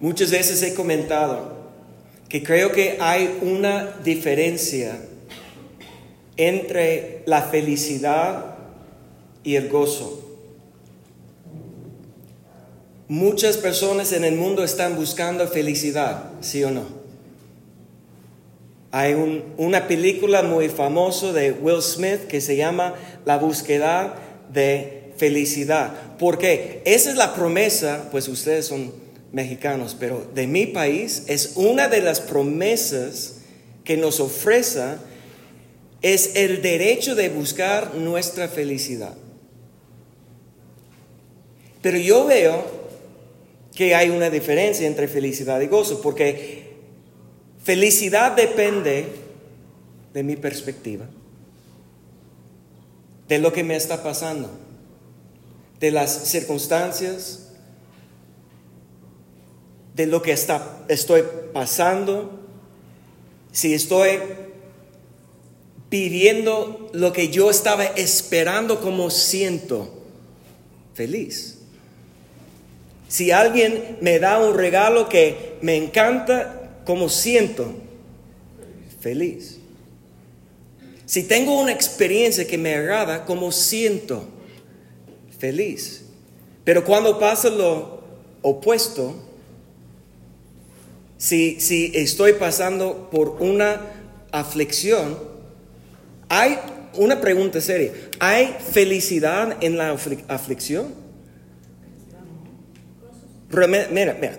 Muchas veces he comentado que creo que hay una diferencia entre la felicidad y el gozo. Muchas personas en el mundo están buscando felicidad, ¿sí o no? Hay una película muy famosa de Will Smith que se llama La búsqueda de felicidad. Porque esa es la promesa, pues ustedes son mexicanos, pero de mi país es una de las promesas que nos ofrece es el derecho de buscar nuestra felicidad. Pero yo veo que hay una diferencia entre felicidad y gozo, porque felicidad depende de mi perspectiva, de lo que me está pasando, de las circunstancias, de lo que está, estoy pasando, si estoy pidiendo lo que yo estaba esperando como siento feliz. Si alguien me da un regalo que me encanta, como siento feliz. Si tengo una experiencia que me agrada, como siento feliz. Pero cuando pasa lo opuesto, si, si estoy pasando por una aflicción, hay una pregunta seria. ¿Hay felicidad en la aflicción? Mira, mira,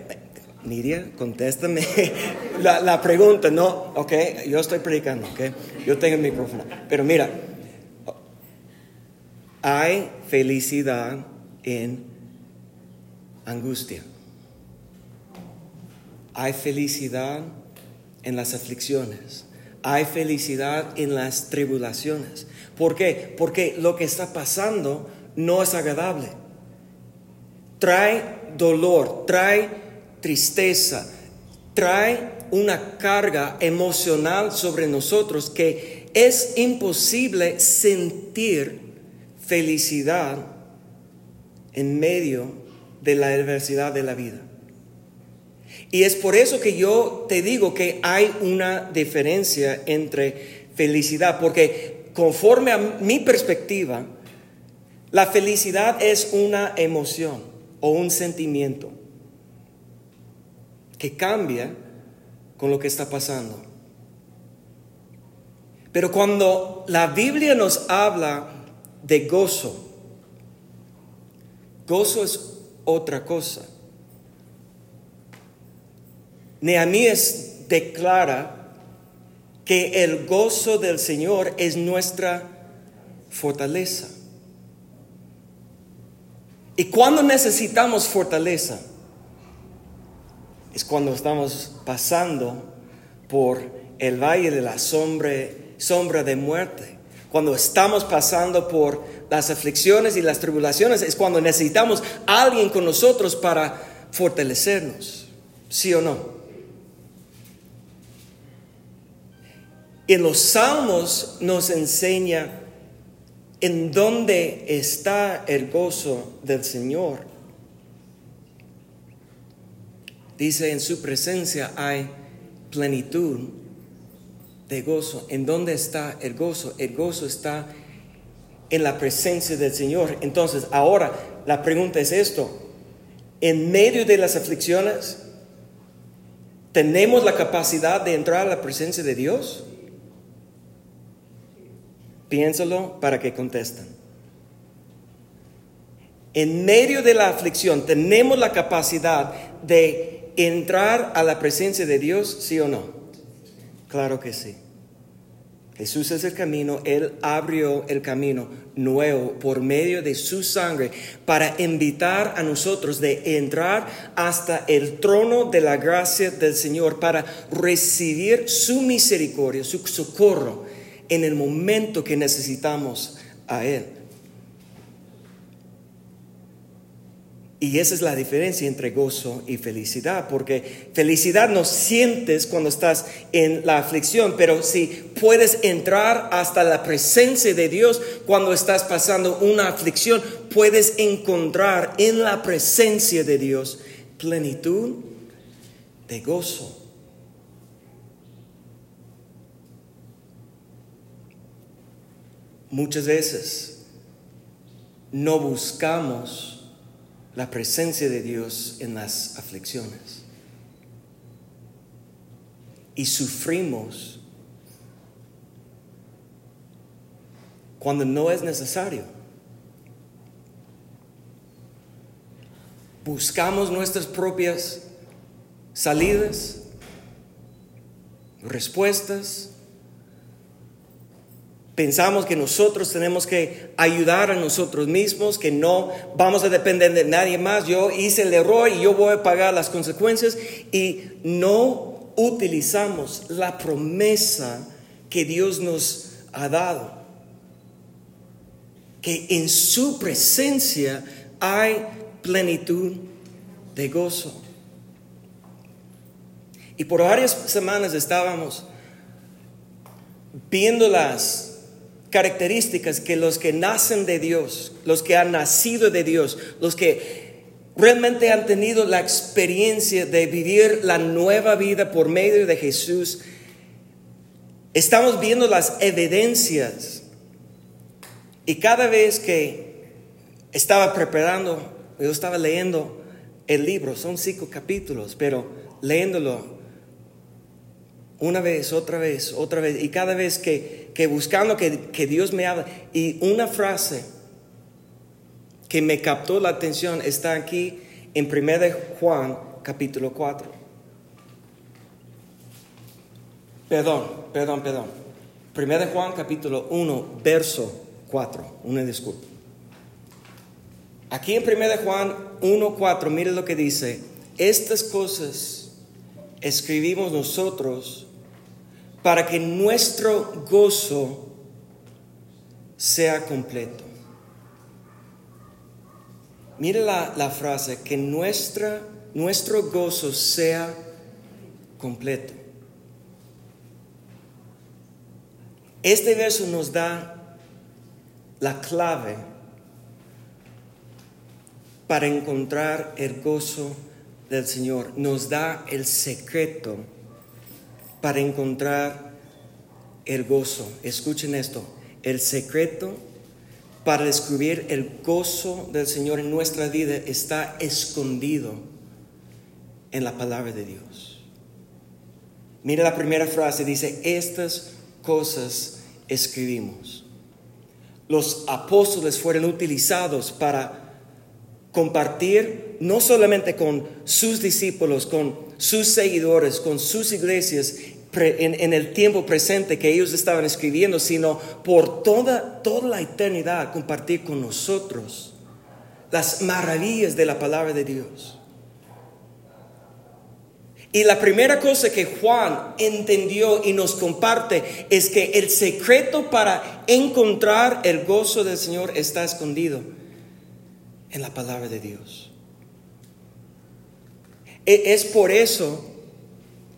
Nidia, contéstame la, la, pregunta, no, ok, yo estoy predicando, ok, yo tengo el micrófono, pero mira, hay felicidad en angustia, hay felicidad en las aflicciones, hay felicidad en las tribulaciones. ¿Por qué? Porque lo que está pasando no es agradable. Trae dolor, trae tristeza, trae una carga emocional sobre nosotros que es imposible sentir felicidad en medio de la adversidad de la vida. Y es por eso que yo te digo que hay una diferencia entre felicidad, porque conforme a mi perspectiva, la felicidad es una emoción o un sentimiento que cambia con lo que está pasando. Pero cuando la Biblia nos habla de gozo, gozo es otra cosa. Nehemías declara que el gozo del Señor es nuestra fortaleza. Y cuando necesitamos fortaleza, es cuando estamos pasando por el valle de la sombra, sombra de muerte. Cuando estamos pasando por las aflicciones y las tribulaciones, es cuando necesitamos a alguien con nosotros para fortalecernos. ¿Sí o no? En los salmos nos enseña en dónde está el gozo del Señor. Dice, en su presencia hay plenitud de gozo. ¿En dónde está el gozo? El gozo está en la presencia del Señor. Entonces, ahora la pregunta es esto. En medio de las aflicciones, ¿tenemos la capacidad de entrar a la presencia de Dios? Piénsalo para que contesten. En medio de la aflicción, ¿tenemos la capacidad de entrar a la presencia de Dios, sí o no? Claro que sí. Jesús es el camino, Él abrió el camino nuevo por medio de su sangre para invitar a nosotros de entrar hasta el trono de la gracia del Señor para recibir su misericordia, su socorro en el momento que necesitamos a Él. Y esa es la diferencia entre gozo y felicidad, porque felicidad no sientes cuando estás en la aflicción, pero si puedes entrar hasta la presencia de Dios cuando estás pasando una aflicción, puedes encontrar en la presencia de Dios plenitud de gozo. Muchas veces no buscamos la presencia de Dios en las aflicciones y sufrimos cuando no es necesario. Buscamos nuestras propias salidas, respuestas. Pensamos que nosotros tenemos que ayudar a nosotros mismos, que no vamos a depender de nadie más. Yo hice el error y yo voy a pagar las consecuencias y no utilizamos la promesa que Dios nos ha dado. Que en su presencia hay plenitud de gozo. Y por varias semanas estábamos viendo las características que los que nacen de Dios, los que han nacido de Dios, los que realmente han tenido la experiencia de vivir la nueva vida por medio de Jesús, estamos viendo las evidencias. Y cada vez que estaba preparando, yo estaba leyendo el libro, son cinco capítulos, pero leyéndolo una vez, otra vez, otra vez, y cada vez que, buscando que, que, Dios me habla, y una frase que me captó la atención está aquí en 1 Juan capítulo 4. Perdón, perdón, perdón. 1 Juan capítulo 1, verso 4, una disculpa. Aquí en 1 Juan 1, 4, mire lo que dice, estas cosas escribimos nosotros para que nuestro gozo sea completo. Mire la, frase, que nuestra, nuestro gozo sea completo. Este verso nos da la clave para encontrar el gozo del Señor. Nos da el secreto para encontrar el gozo. Escuchen esto, el secreto para descubrir el gozo del Señor en nuestra vida está escondido en la palabra de Dios. Mira la primera frase, dice, estas cosas escribimos. Los apóstoles fueron utilizados para compartir no solamente con sus discípulos, con sus seguidores, con sus iglesias en, el tiempo presente que ellos estaban escribiendo, sino por toda, toda la eternidad compartir con nosotros las maravillas de la palabra de Dios. Y la primera cosa que Juan entendió y nos comparte es que el secreto para encontrar el gozo del Señor está escondido en la palabra de Dios. E, es por eso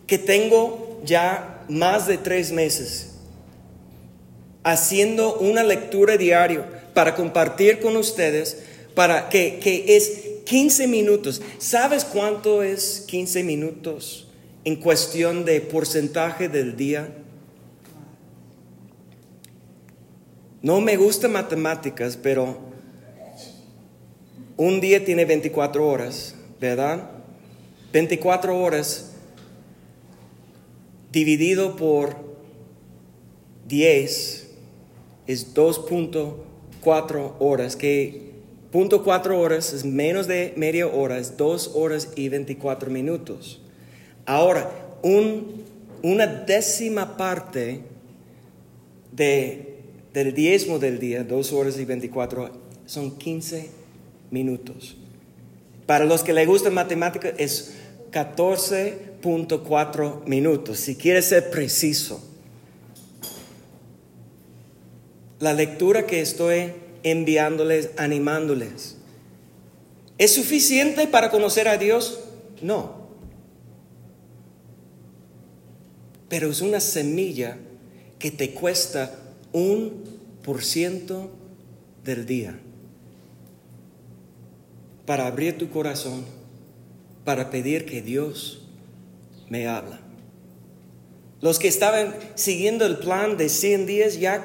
que tengo ya más de tres meses haciendo una lectura diaria para compartir con ustedes, para que, que es 15 minutos. ¿Sabes cuánto es 15 minutos en cuestión de porcentaje del día? No me gusta matemáticas, pero un día tiene 24 horas, ¿verdad? 24 horas dividido por 10 es 2.4 horas, que 0.4 horas es menos de media hora, es 2 horas y 24 minutos. Ahora, una décima parte de, del diezmo del día, 2 horas y 24, son 15 minutos. Para los que le gustan matemáticas, es 14.4 minutos, si quieres ser preciso. La lectura que estoy enviándoles, animándoles, ¿es suficiente para conocer a Dios? No. Pero es una semilla que te cuesta un por ciento del día para abrir tu corazón para pedir que Dios me habla. Los que estaban siguiendo el plan de 100 días ya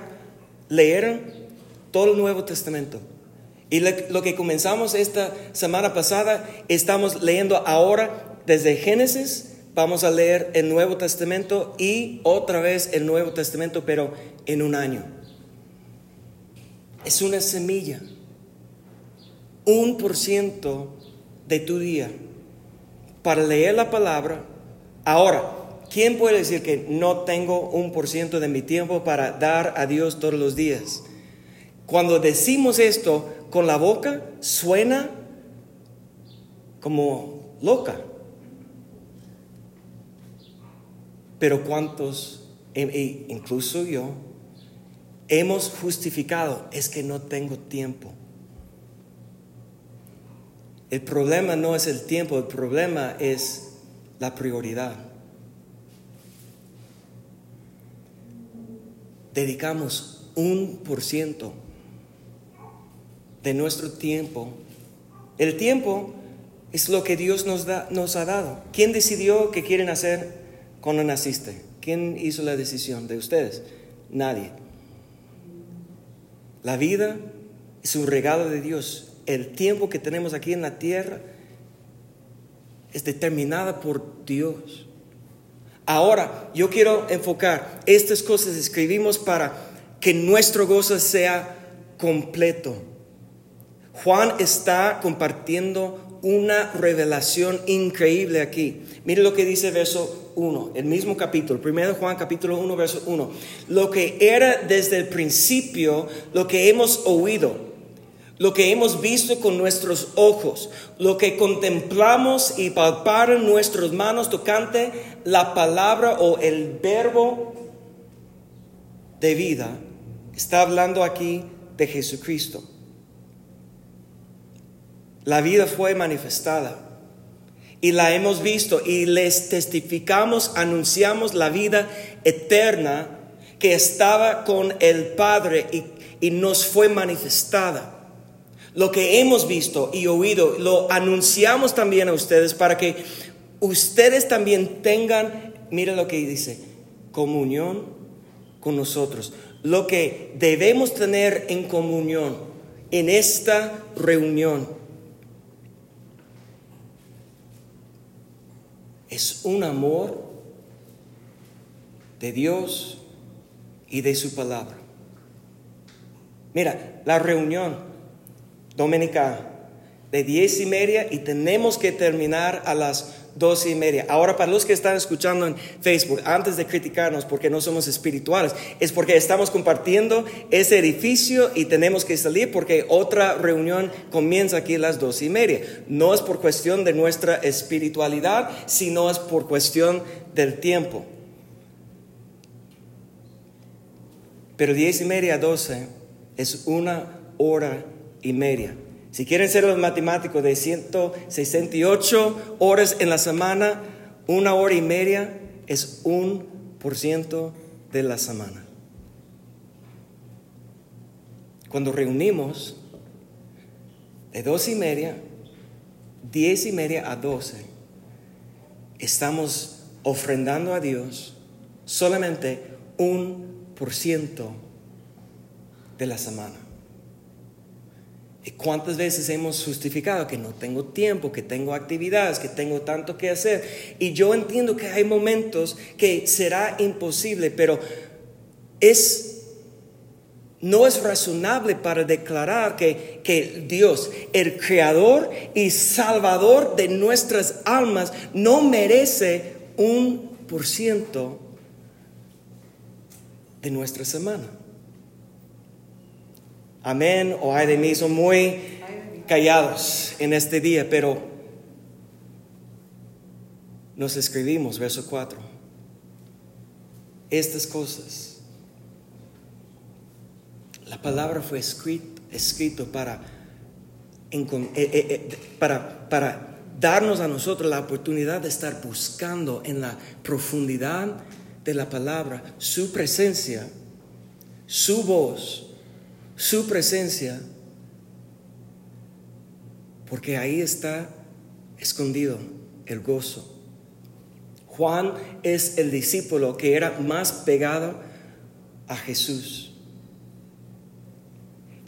leyeron todo el Nuevo Testamento. Y lo que comenzamos esta semana pasada, estamos leyendo ahora desde Génesis, vamos a leer el Nuevo Testamento y otra vez el Nuevo Testamento, pero en un año. Es una semilla, un por ciento de tu día para leer la palabra. Ahora, ¿quién puede decir que no tengo un por ciento de mi tiempo para dar a Dios todos los días? Cuando decimos esto con la boca, suena como loca. Pero ¿cuántos, e incluso yo, hemos justificado? Es que no tengo tiempo. El problema no es el tiempo, el problema es la prioridad. Dedicamos un por ciento de nuestro tiempo. El tiempo es lo que Dios nos, da, nos ha dado. ¿Quién decidió qué quieren hacer cuando naciste? ¿Quién hizo la decisión de ustedes? Nadie. La vida es un regalo de Dios. El tiempo que tenemos aquí en la tierra es determinada por Dios. Ahora, yo quiero enfocar estas cosas, escribimos para que nuestro gozo sea completo. Juan está compartiendo una revelación increíble aquí. Mire lo que dice verso 1, el mismo capítulo, 1 Juan capítulo 1, verso 1. Lo que era desde el principio, lo que hemos oído, lo que hemos visto con nuestros ojos, lo que contemplamos y palparon nuestras manos tocante la palabra o el verbo de vida, está hablando aquí de Jesucristo. La vida fue manifestada y la hemos visto y les testificamos, anunciamos la vida eterna que estaba con el Padre y, nos fue manifestada. Lo que hemos visto y oído lo anunciamos también a ustedes para que ustedes también tengan, mira lo que dice, comunión con nosotros. Lo que debemos tener en comunión en esta reunión es un amor de Dios y de su palabra. Mira, la reunión dominicana de diez y media y tenemos que terminar a las doce y media. Ahora, para los que están escuchando en Facebook, antes de criticarnos porque no somos espirituales, es porque estamos compartiendo ese edificio y tenemos que salir porque otra reunión comienza aquí a las doce y media. No es por cuestión de nuestra espiritualidad, sino es por cuestión del tiempo. Pero diez y media a doce es una hora y media. Si quieren ser los matemáticos de 168 horas en la semana, una hora y media es un por ciento de la semana. Cuando reunimos de dos y media, diez y media a doce, estamos ofrendando a Dios solamente un por ciento de la semana. ¿Cuántas veces hemos justificado que no tengo tiempo, que tengo actividades, que tengo tanto que hacer? Y yo entiendo que hay momentos que será imposible, pero es no es razonable para declarar que, que, Dios, el creador y salvador de nuestras almas, no merece un por ciento de nuestra semana amén o ay de mí, son muy callados en este día, pero nos escribimos, verso 4, estas cosas. La palabra fue escrito, eh, eh, eh, para, para darnos a nosotros la oportunidad de estar buscando en la profundidad de la palabra su presencia, su voz su presencia, porque ahí está escondido el gozo. Juan es el discípulo que era más pegado a Jesús.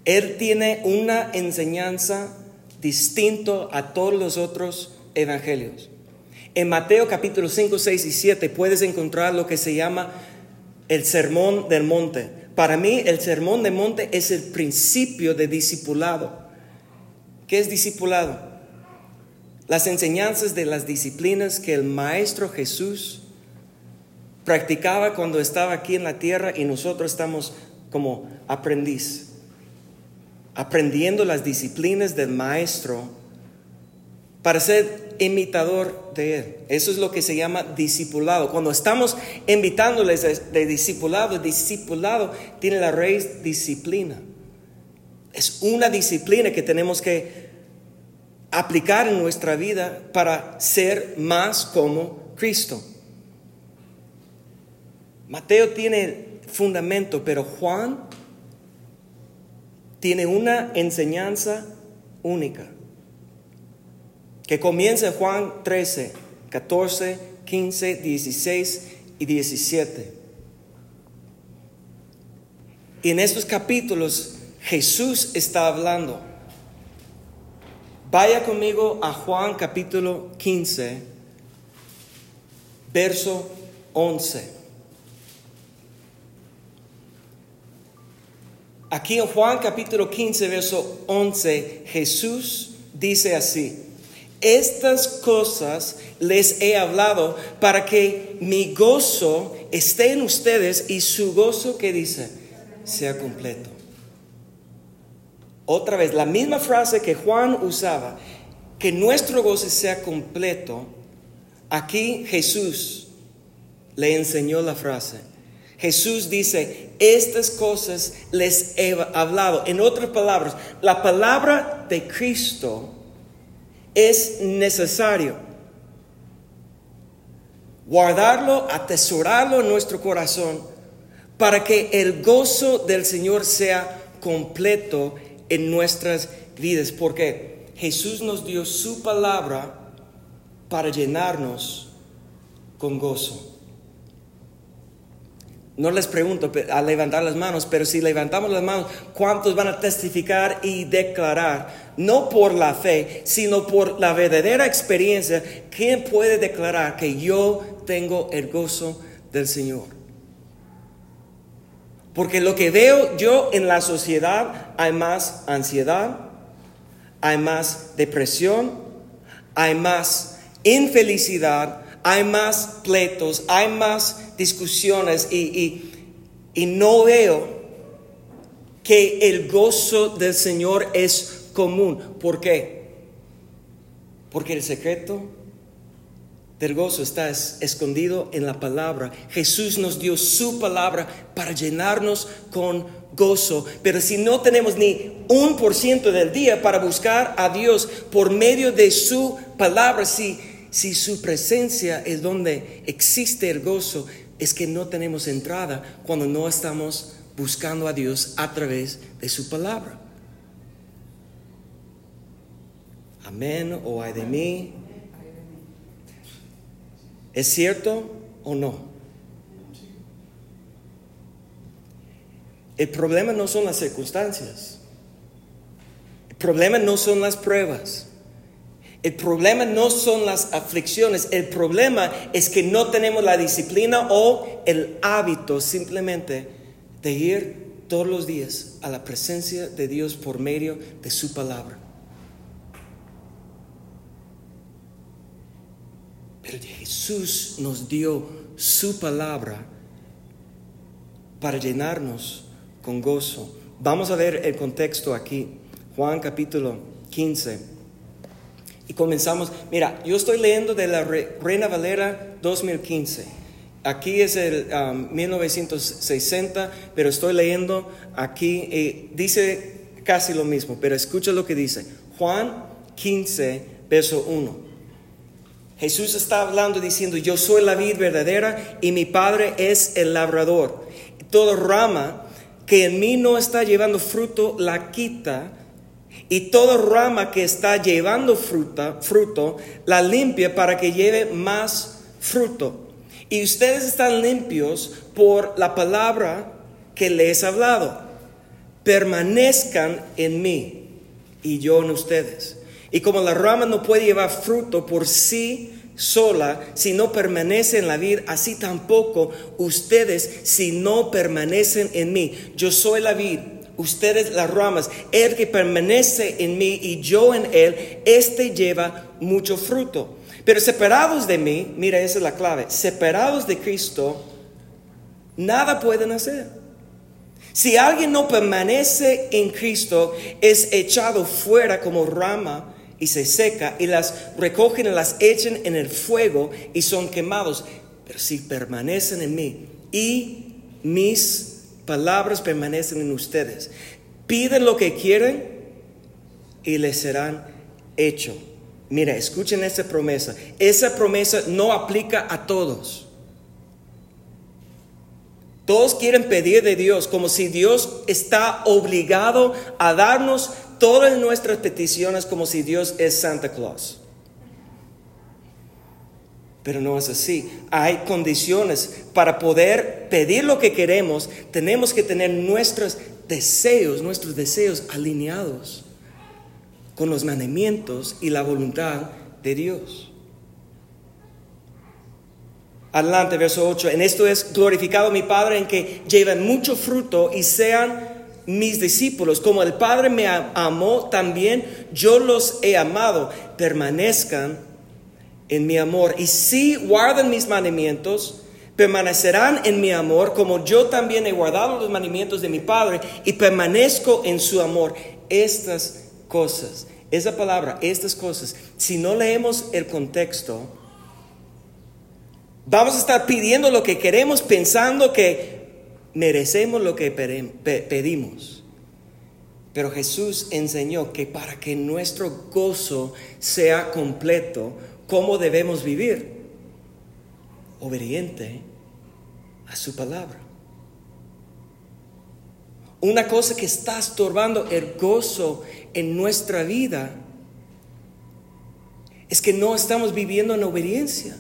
Él tiene una enseñanza distinto a todos los otros evangelios. En Mateo capítulo 5, 6 y 7 puedes encontrar lo que se llama el sermón del monte. Para mí el sermón del monte es el principio de discipulado. ¿Qué es discipulado? Las enseñanzas de las disciplinas que el Maestro Jesús practicaba cuando estaba aquí en la tierra y nosotros estamos como aprendiz, aprendiendo las disciplinas del Maestro para ser imitador de Él. Eso es lo que se llama discipulado. Cuando estamos invitándoles de, discipulado, discipulado tiene la raíz disciplina. Es una disciplina que tenemos que aplicar en nuestra vida para ser más como Cristo. Mateo tiene fundamento, pero Juan tiene una enseñanza única que comienza en Juan 13, 14, 15, 16 y 17. Y en estos capítulos Jesús está hablando. Vaya conmigo a Juan capítulo 15, verso 11. Aquí en Juan capítulo 15, verso 11, Jesús dice así, estas cosas les he hablado para que mi gozo esté en ustedes y su gozo que dice sea completo. Otra vez, la misma frase que Juan usaba, que nuestro gozo sea completo, aquí Jesús le enseñó la frase. Jesús dice, estas cosas les he hablado. En otras palabras, la palabra de Cristo es necesario guardarlo, atesorarlo en nuestro corazón para que el gozo del Señor sea completo en nuestras vidas, porque Jesús nos dio su palabra para llenarnos con gozo. No les pregunto a levantar las manos, pero si levantamos las manos, ¿cuántos van a testificar y declarar? No por la fe, sino por la verdadera experiencia. ¿Quién puede declarar que yo tengo el gozo del Señor? Porque lo que veo yo en la sociedad, hay más ansiedad, hay más depresión, hay más infelicidad, hay más pleitos, hay más discusiones y, y, no veo que el gozo del Señor es común. ¿Por qué? Porque el secreto del gozo está escondido en la palabra. Jesús nos dio su palabra para llenarnos con gozo. Pero si no tenemos ni un por ciento del día para buscar a Dios por medio de su palabra, si si su presencia es donde existe el gozo, es que no tenemos entrada cuando no estamos buscando a Dios a través de su palabra. Amén o ay de mí. ¿Es cierto o no? El problema no son las circunstancias. El problema no son las pruebas. El problema no son las aflicciones, el problema es que no tenemos la disciplina o el hábito simplemente de ir todos los días a la presencia de Dios por medio de su palabra. Pero Jesús nos dio su palabra para llenarnos con gozo. Vamos a ver el contexto aquí. Juan capítulo 15 y comenzamos, mira, yo estoy leyendo de la Reina Valera 2015. Aquí es el 1960, um, pero estoy leyendo aquí, y dice casi lo mismo, pero escucha lo que dice. Juan 15, verso 1. Jesús está hablando diciendo, yo soy la vid verdadera y mi Padre es el labrador. Toda rama que en mí no está llevando fruto, la quita y toda rama que está llevando fruta, fruto, la limpia para que lleve más fruto. Y ustedes están limpios por la palabra que les he hablado. Permanezcan en mí y yo en ustedes. Y como la rama no puede llevar fruto por sí sola si no permanece en la vid, así tampoco ustedes si no permanecen en mí. Yo soy la vid, ustedes las ramas. El que permanece en mí y yo en él, este lleva mucho fruto. Pero separados de mí, mira, esa es la clave, separados de Cristo, nada pueden hacer. Si alguien no permanece en Cristo, es echado fuera como rama y se seca y las recogen y las echan en el fuego y son quemados. Pero si permanecen en mí y mis palabras permanecen en ustedes, piden lo que quieren y les serán hecho. Mira, escuchen esa promesa. Esa promesa no aplica a todos. Todos quieren pedir de Dios como si Dios está obligado a darnos todas nuestras peticiones como si Dios es Santa Claus. Pero no es así. Hay condiciones para poder pedir lo que queremos. Tenemos que tener nuestros deseos, nuestros deseos alineados con los mandamientos y la voluntad de Dios. Adelante, verso 8. En esto es glorificado mi Padre en que lleven mucho fruto y sean mis discípulos, como el Padre me amó, también yo los he amado, permanezcan en mi amor. Y si guardan mis mandamientos, permanecerán en mi amor, como yo también he guardado los mandamientos de mi Padre y permanezco en su amor. Estas cosas, esa palabra, estas cosas, si no leemos el contexto, vamos a estar pidiendo lo que queremos pensando que merecemos lo que pedimos. Pero Jesús enseñó que para que nuestro gozo sea completo, ¿cómo debemos vivir? Obediente a su palabra. Una cosa que está estorbando el gozo en nuestra vida es que no estamos viviendo en obediencia.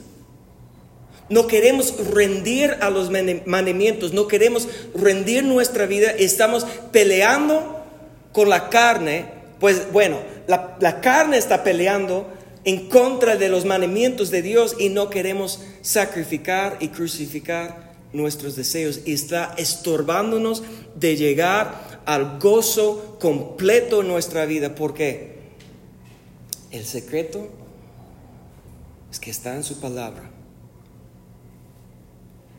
No queremos rendir a los mandamientos, no queremos rendir nuestra vida, estamos peleando con la carne, pues bueno, la, la carne está peleando en contra de los mandamientos de Dios y no queremos sacrificar y crucificar nuestros deseos y está estorbándonos de llegar al gozo completo en nuestra vida. ¿Por qué? El secreto es que está en su palabra.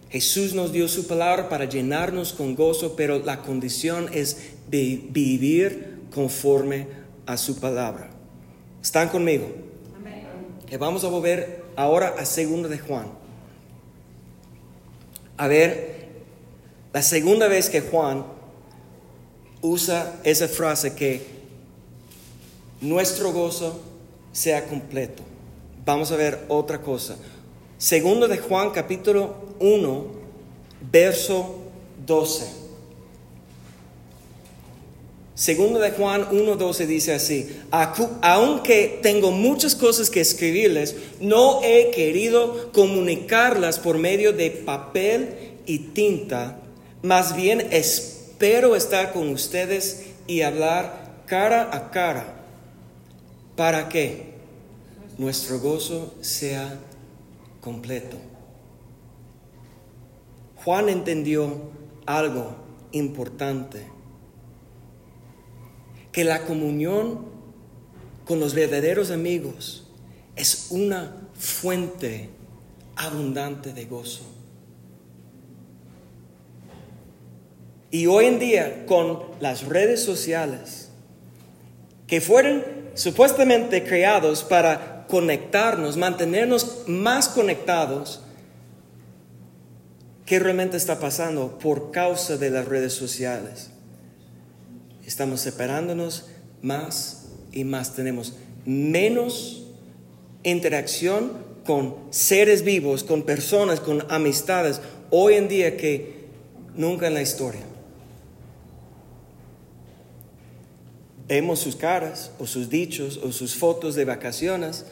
Jesús nos dio su palabra para llenarnos con gozo, pero la condición es vivir conforme a su palabra. ¿Están conmigo? Amén. vamos a volver ahora a segundo de Juan. A ver, la segunda vez que Juan usa esa frase que nuestro gozo sea completo. Vamos a ver otra cosa. Segundo de Juan capítulo 1, verso 12. Segundo de Juan 1, 12 dice así, aunque tengo muchas cosas que escribirles, no he querido comunicarlas por medio de papel y tinta, más bien espero estar con ustedes y hablar cara a cara, para que nuestro gozo sea completo. Juan entendió algo importante, que la comunión con los verdaderos amigos es una fuente abundante de gozo. Y hoy en día con las redes sociales, que fueron supuestamente creados para conectarnos, mantenernos más conectados, ¿qué realmente está pasando por causa de las redes sociales? Estamos separándonos más y más, tenemos menos interacción con seres vivos, con personas, con amistades, hoy en día que nunca en la historia. Vemos sus caras o sus dichos o sus fotos de vacaciones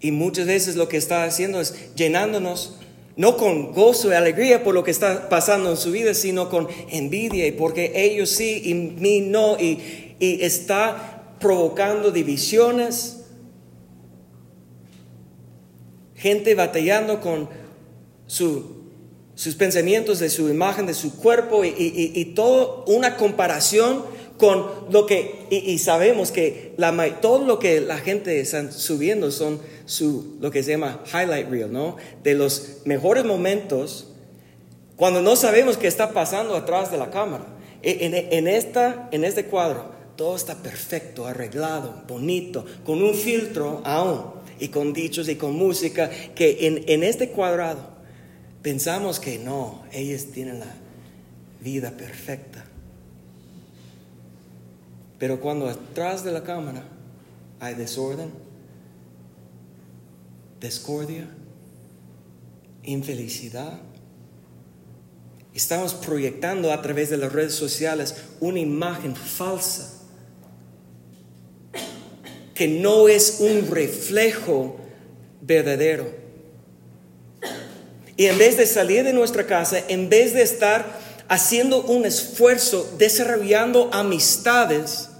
Y muchas veces lo que está haciendo es llenándonos no con gozo y alegría por lo que está pasando en su vida, sino con envidia y porque ellos sí y mí no, y, y está provocando divisiones, gente batallando con sus pensamientos de su imagen, de su cuerpo y, y, y todo una comparación con lo que, y, sabemos que la, todo lo que la gente está subiendo son su, lo que se llama highlight reel, ¿no? De los mejores momentos cuando no sabemos qué está pasando atrás de la cámara. E, en, en, esta, en este cuadro, todo está perfecto, arreglado, bonito, con un filtro aún, y con dichos y con música, que en, en este cuadrado pensamos que no, ellos tienen la vida perfecta. Pero cuando atrás de la cámara hay desorden, discordia, infelicidad, estamos proyectando a través de las redes sociales una imagen falsa que no es un reflejo verdadero. Y en vez de salir de nuestra casa, en vez de estar haciendo un esfuerzo, desarrollando amistades.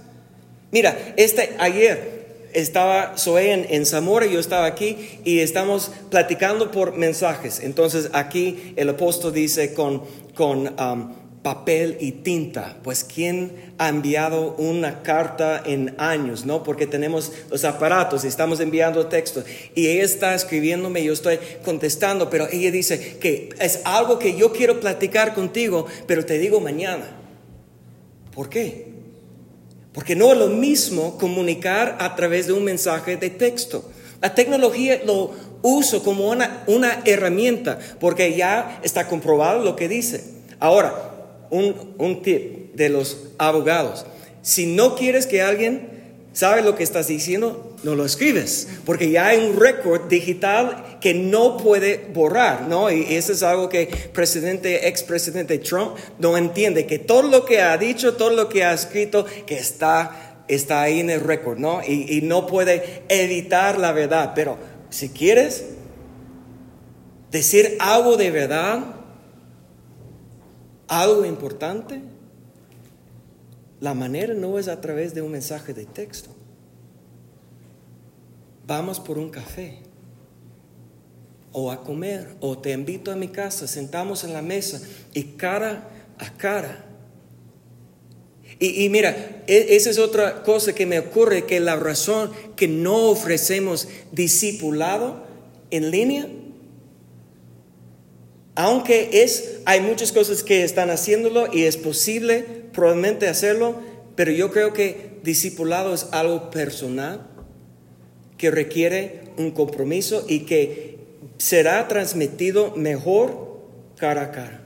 Mira, este ayer estaba Zoe en, en, Zamora, yo estaba aquí y estamos platicando por mensajes. Entonces aquí el apóstol dice con, con um, papel y tinta. Pues ¿quién ha enviado una carta en años? ¿No? Porque tenemos los aparatos y estamos enviando textos. Y ella está escribiéndome, yo estoy contestando, pero ella dice que es algo que yo quiero platicar contigo, pero te digo mañana. ¿Por qué? Porque no es lo mismo comunicar a través de un mensaje de texto. La tecnología lo uso como una, una herramienta porque ya está comprobado lo que dice. Ahora, un, tip de los abogados. Si no quieres que alguien sabe lo que estás diciendo, no lo escribes, porque ya hay un récord digital que no puede borrar, ¿no? Y eso es algo que presidente, expresidente Trump no entiende, que todo lo que ha dicho, todo lo que ha escrito, que está, está ahí en el récord, ¿no? Y, y no puede evitar la verdad, pero si quieres decir algo de verdad, algo importante, la manera no es a través de un mensaje de texto. Vamos por un café o a comer o te invito a mi casa, sentamos en la mesa y cara a cara. Y, y, mira, e, esa es otra cosa que me ocurre, que la razón que no ofrecemos discipulado en línea aunque es, hay muchas cosas que están haciéndolo y es posible probablemente hacerlo, pero yo creo que discipulado es algo personal que requiere un compromiso y que será transmitido mejor cara a cara.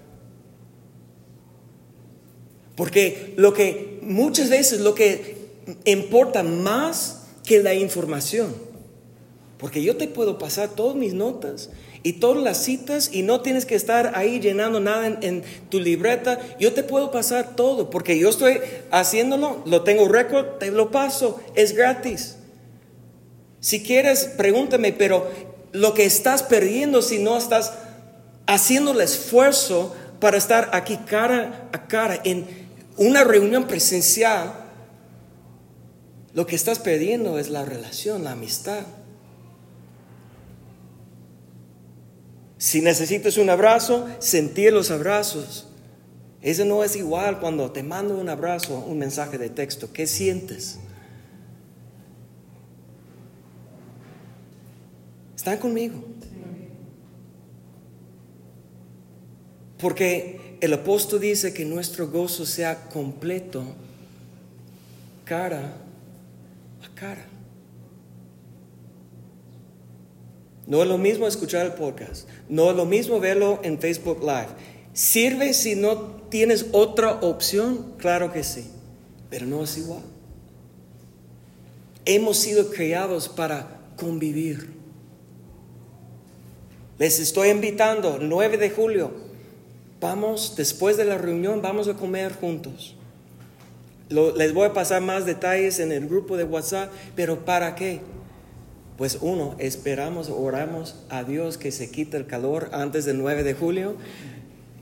Porque lo que muchas veces lo que importa más que la información, porque yo te puedo pasar todas mis notas y todas las citas y no tienes que estar ahí llenando nada en, tu libreta. Yo te puedo pasar todo porque yo estoy haciéndolo, lo tengo récord, te lo paso, es gratis. Si quieres, pregúntame, pero lo que estás perdiendo si no estás haciendo el esfuerzo para estar aquí cara a cara en una reunión presencial, lo que estás perdiendo es la relación, la amistad. Si necesitas un abrazo, sentir los abrazos. Eso no es igual cuando te mando un abrazo, un mensaje de texto. ¿Qué sientes? ¿Están conmigo? Porque el apóstol dice que nuestro gozo sea completo cara a cara. No es lo mismo escuchar el podcast. No es lo mismo verlo en Facebook Live. ¿Sirve si no tienes otra opción? Claro que sí, pero no es igual. Hemos sido creados para convivir. Les estoy invitando, 9 de julio, vamos, después de la reunión, vamos a comer juntos. les voy a pasar más detalles en el grupo de WhatsApp, pero ¿para qué? Pues uno, esperamos, oramos a Dios que se quite el calor antes del 9 de julio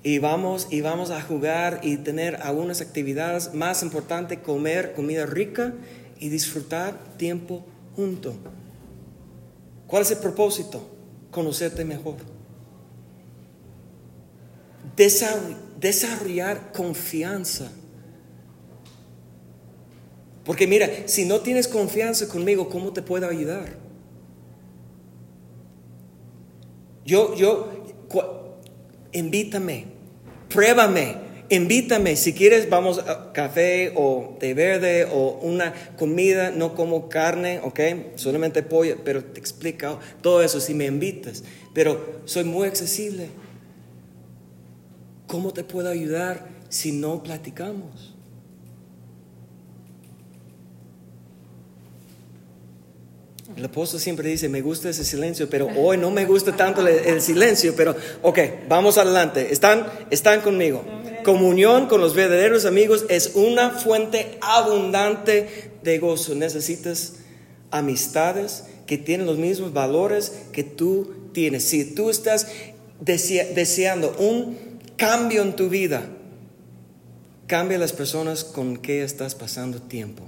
y vamos y vamos a jugar y tener algunas actividades más importantes, comer comida rica y disfrutar tiempo junto. ¿Cuál es el propósito? Conocerte mejor. Desarrollar confianza. Porque mira, si no tienes confianza conmigo, ¿cómo te puedo ayudar? Yo, yo, invítame, pruébame, invítame. Si quieres, vamos a café o té verde o una comida. No como carne, ¿ok? Solamente pollo, pero te explico todo eso si me invitas. Pero soy muy accesible. ¿Cómo te puedo ayudar si no platicamos? El apóstol siempre dice, me gusta ese silencio, pero hoy no me gusta tanto el, silencio, pero ok, vamos adelante. ¿Están, están conmigo? Comunión con los verdaderos amigos es una fuente abundante de gozo. Necesitas amistades que tienen los mismos valores que tú tienes. Si tú estás deseando un cambio en tu vida, cambia las personas con que estás pasando tiempo.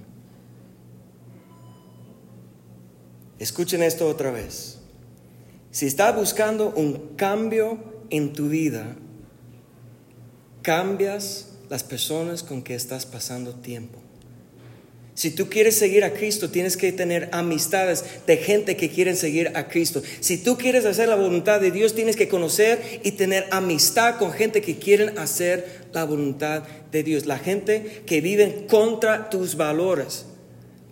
Escuchen esto otra vez. Si estás buscando un cambio en tu vida, cambias las personas con que estás pasando tiempo. Si tú quieres seguir a Cristo, tienes que tener amistades de gente que quieren seguir a Cristo. Si tú quieres hacer la voluntad de Dios, tienes que conocer y tener amistad con gente que quieren hacer la voluntad de Dios. La gente que vive contra tus valores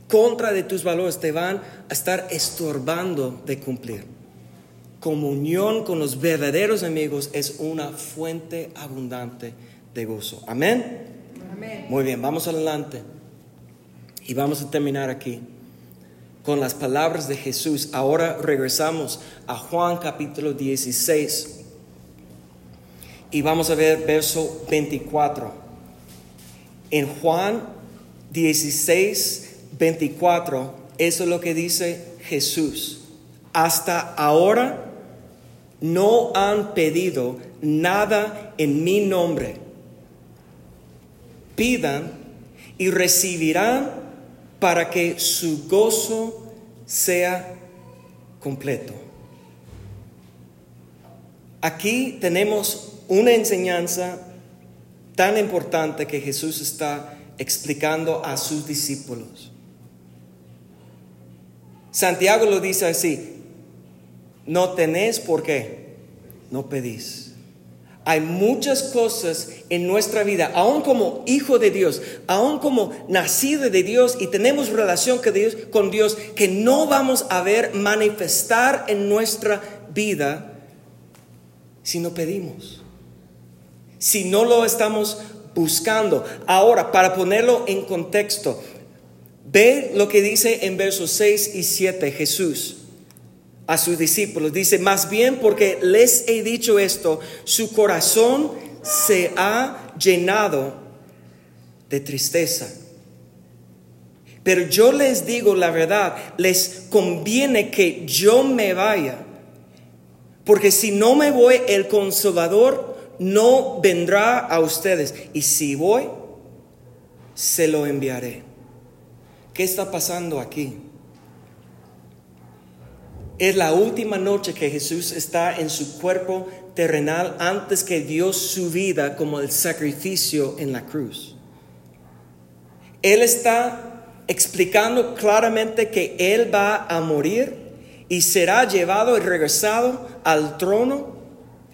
contra de tus valores te van a estar estorbando de cumplir. Comunión con los verdaderos amigos es una fuente abundante de gozo. Amén. Muy bien, vamos adelante. Y vamos a terminar aquí con las palabras de Jesús. Ahora regresamos a Juan capítulo 16 y vamos a ver verso 24. En Juan 16, 24, eso es lo que dice Jesús. Hasta ahora no han pedido nada en mi nombre. Pidan y recibirán para que su gozo sea completo. Aquí tenemos una enseñanza tan importante que Jesús está explicando a sus discípulos. Santiago lo dice así, no tenés por qué, no pedís. Hay muchas cosas en nuestra vida, aún como hijo de Dios, aún como nacido de Dios y tenemos relación con Dios, con Dios, que no vamos a ver manifestar en nuestra vida si no pedimos, si no lo estamos buscando. Ahora, para ponerlo en contexto, Ve lo que dice en versos 6 y 7 Jesús a sus discípulos. Dice, más bien porque les he dicho esto, su corazón se ha llenado de tristeza. Pero yo les digo la verdad, les conviene que yo me vaya, porque si no me voy, el consolador no vendrá a ustedes. Y si voy, se lo enviaré. ¿Qué está pasando aquí? Es la última noche que Jesús está en su cuerpo terrenal antes que dio su vida como el sacrificio en la cruz. Él está explicando claramente que Él va a morir y será llevado y regresado al trono,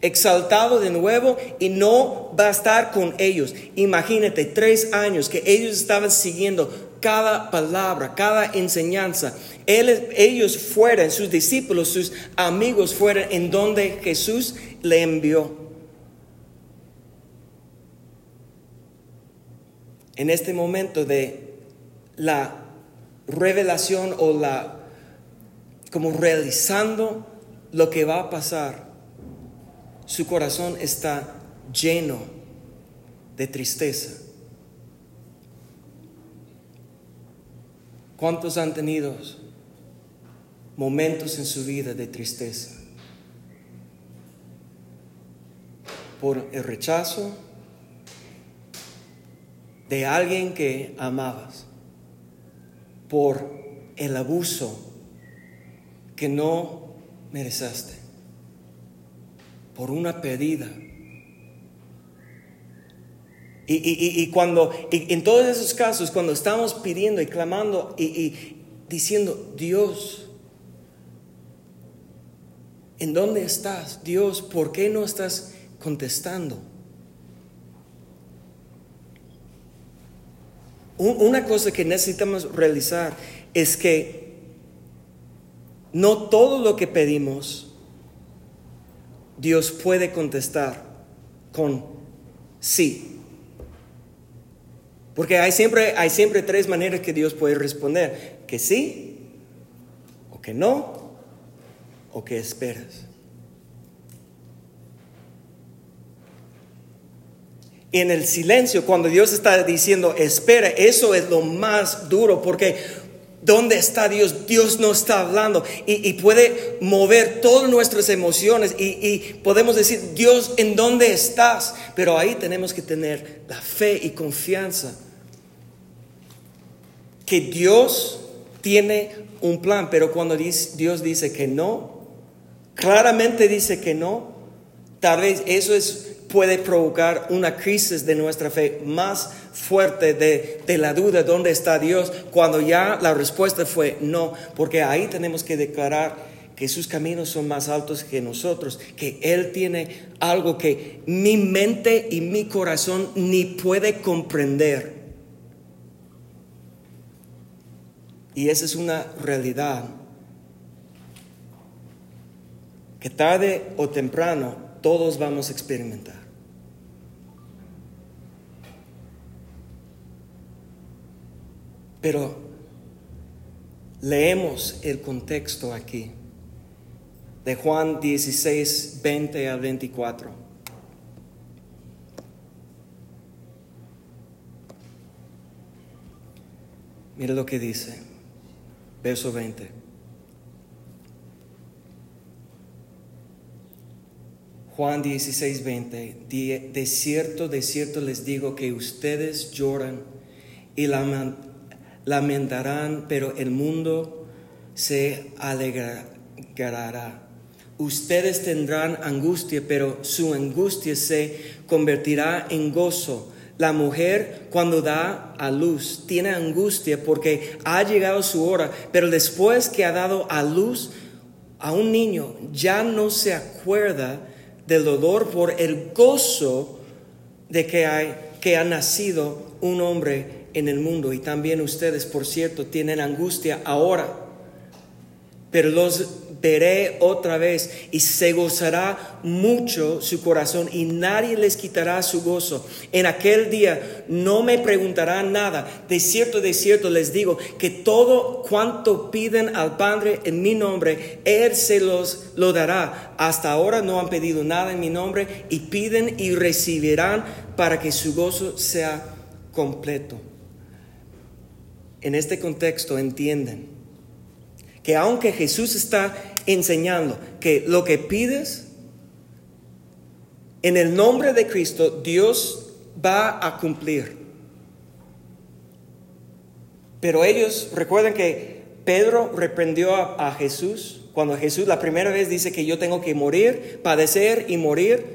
exaltado de nuevo y no va a estar con ellos. Imagínate, tres años que ellos estaban siguiendo cada palabra, cada enseñanza. ellos fueran, sus discípulos, sus amigos fueran en donde Jesús le envió. En este momento de la revelación o la como realizando lo que va a pasar, su corazón está lleno de tristeza. ¿Cuántos han tenido momentos en su vida de tristeza. Por el rechazo de alguien que amabas. Por el abuso que no mereciste. Por una pedida y, cuando, en todos esos casos, cuando estamos pidiendo y clamando y, diciendo, Dios, ¿en dónde estás? Dios, ¿por qué no estás contestando? Una cosa que necesitamos realizar es que no todo lo que pedimos Dios puede contestar con sí. Porque hay siempre, hay siempre tres maneras que Dios puede responder. Que sí, o que no, o que esperas. En el silencio, cuando Dios está diciendo, espera, eso es lo más duro, porque ¿Dónde está Dios? Dios no está hablando y, puede mover todas nuestras emociones y, y, podemos decir, Dios, ¿en dónde estás? Pero ahí tenemos que tener la fe y confianza que Dios tiene un plan, pero cuando Dios dice que no, claramente dice que no, tal vez eso es, puede provocar una crisis de nuestra fe más fuerte de, de la duda, ¿dónde está Dios? Cuando ya la respuesta fue no, porque ahí tenemos que declarar que sus caminos son más altos que nosotros, que Él tiene algo que mi mente y mi corazón ni puede comprender. Y esa es una realidad que tarde o temprano todos vamos a experimentar. Pero leemos el contexto aquí de Juan 16, 20 a 24. Mira lo que dice verso 20. Juan 16, 20. De cierto, de cierto les digo que ustedes lloran y lamentarán, pero el mundo se alegrará. Ustedes tendrán angustia, pero su angustia se convertirá en gozo la mujer cuando da a luz tiene angustia porque ha llegado su hora, pero después que ha dado a luz a un niño ya no se acuerda del dolor por el gozo de que, hay, que ha nacido un hombre en el mundo. Y también ustedes, por cierto, tienen angustia ahora, pero los otra vez y se gozará mucho su corazón y nadie les quitará su gozo. En aquel día no me preguntarán nada. De cierto, de cierto les digo que todo cuanto piden al Padre en mi nombre, Él se los lo dará. Hasta ahora no han pedido nada en mi nombre y piden y recibirán para que su gozo sea completo. En este contexto entienden que aunque Jesús está enseñando que lo que pides en el nombre de Cristo, Dios va a cumplir. Pero ellos, recuerden que Pedro reprendió a, Jesús cuando Jesús la primera vez dice que yo tengo que morir, padecer y morir.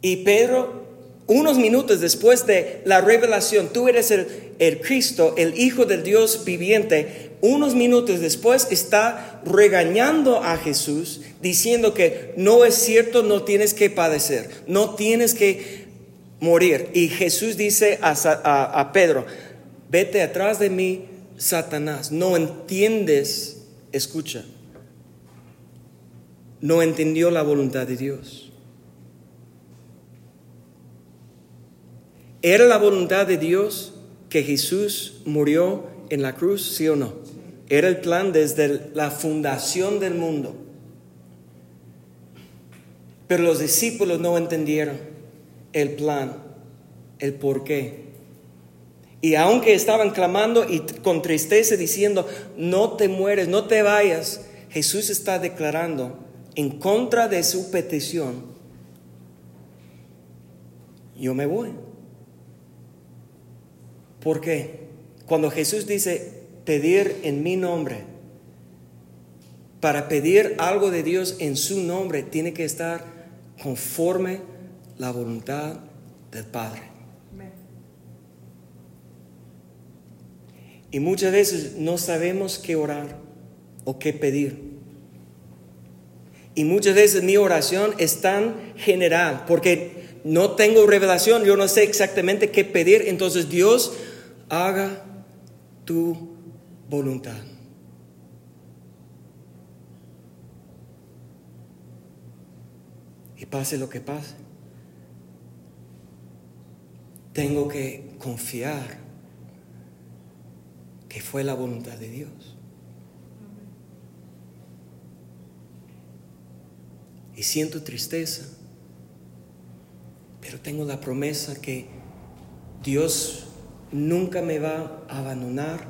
Y Pedro, unos minutos después de la revelación, tú eres el, Cristo, el Hijo del Dios viviente, unos minutos después está regañando a Jesús diciendo que no es cierto, no tienes que padecer, no tienes que morir. Y Jesús dice a, Pedro, vete atrás de mí, Satanás, no entiendes, escucha, no entendió la voluntad de Dios. ¿Era la voluntad de Dios que Jesús murió en la cruz, sí o no? Era el plan desde la fundación del mundo. Pero los discípulos no entendieron el plan, el por qué. Y aunque estaban clamando y con tristeza diciendo, no te mueres, no te vayas, Jesús está declarando en contra de su petición, yo me voy. ¿Por qué? Cuando Jesús dice pedir en mi nombre, para pedir algo de Dios en su nombre, tiene que estar conforme la voluntad del Padre. Y muchas veces no sabemos qué orar o qué pedir. Y muchas veces mi oración es tan general porque no tengo revelación, yo no sé exactamente qué pedir. Entonces Dios haga tu voluntad. Y pase lo que pase, tengo que confiar que fue la voluntad de Dios. Y siento tristeza, pero tengo la promesa que Dios nunca me va a abandonar,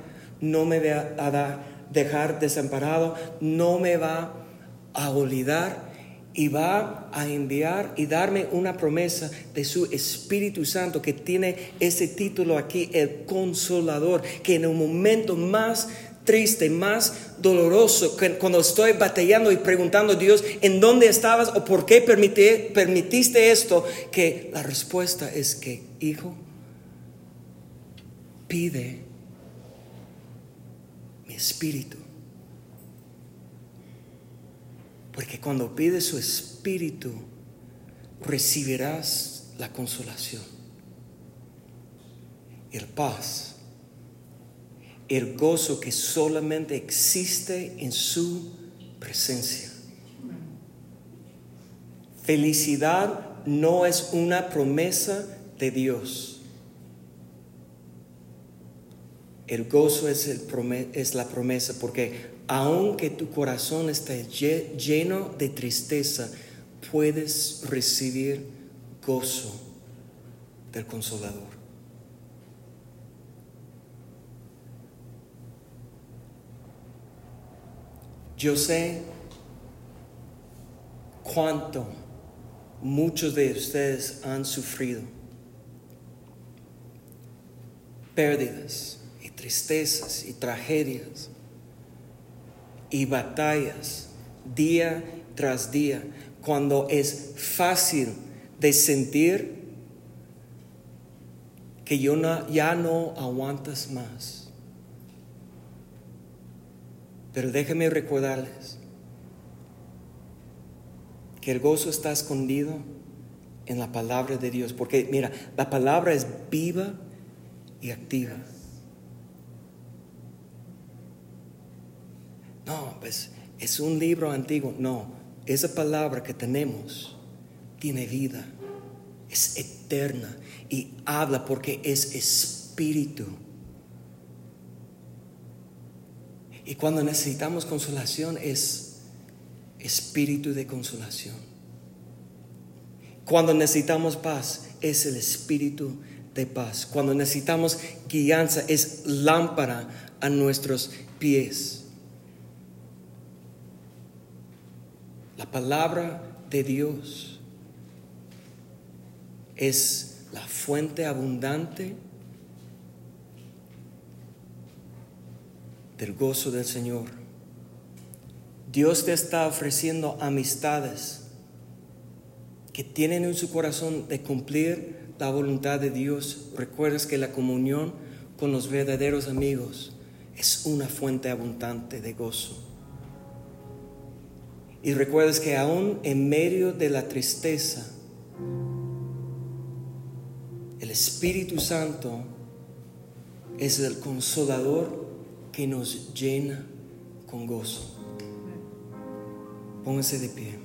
no me va a dejar desamparado, no me va a olvidar y va a enviar y darme una promesa de su Espíritu Santo que tiene ese título aquí, el consolador, que en un momento más triste, más doloroso, cuando estoy batallando y preguntando a Dios, ¿en dónde estabas o por qué permitiste esto? Que la respuesta es que, hijo, pide mi espíritu Porque cuando pides su espíritu, recibirás la consolación, el paz, el gozo que solamente existe en su presencia. Felicidad no es una promesa de Dios. El gozo es, el es la promesa porque aunque tu corazón esté lleno de tristeza, puedes recibir gozo del consolador. Yo sé cuánto muchos de ustedes han sufrido pérdidas y tristezas y tragedias y batallas día tras día, cuando es fácil de sentir que yo ya no aguantas más. Pero déjenme recordarles que el gozo está escondido en la palabra de Dios, porque mira, la palabra es viva y activa. No, pues es un libro antiguo. No, esa palabra que tenemos tiene vida, es eterna y habla porque es espíritu. Y cuando necesitamos consolación es espíritu de consolación. Cuando necesitamos paz es el espíritu de paz. Cuando necesitamos guianza es lámpara a nuestros pies. La palabra de Dios es la fuente abundante del gozo del Señor. Dios te está ofreciendo amistades que tienen en su corazón de cumplir la voluntad de Dios. Recuerdas que la comunión con los verdaderos amigos es una fuente abundante de gozo. Y recuerdes que aún en medio de la tristeza, el Espíritu Santo es el consolador que nos llena con gozo. Pónganse de pie.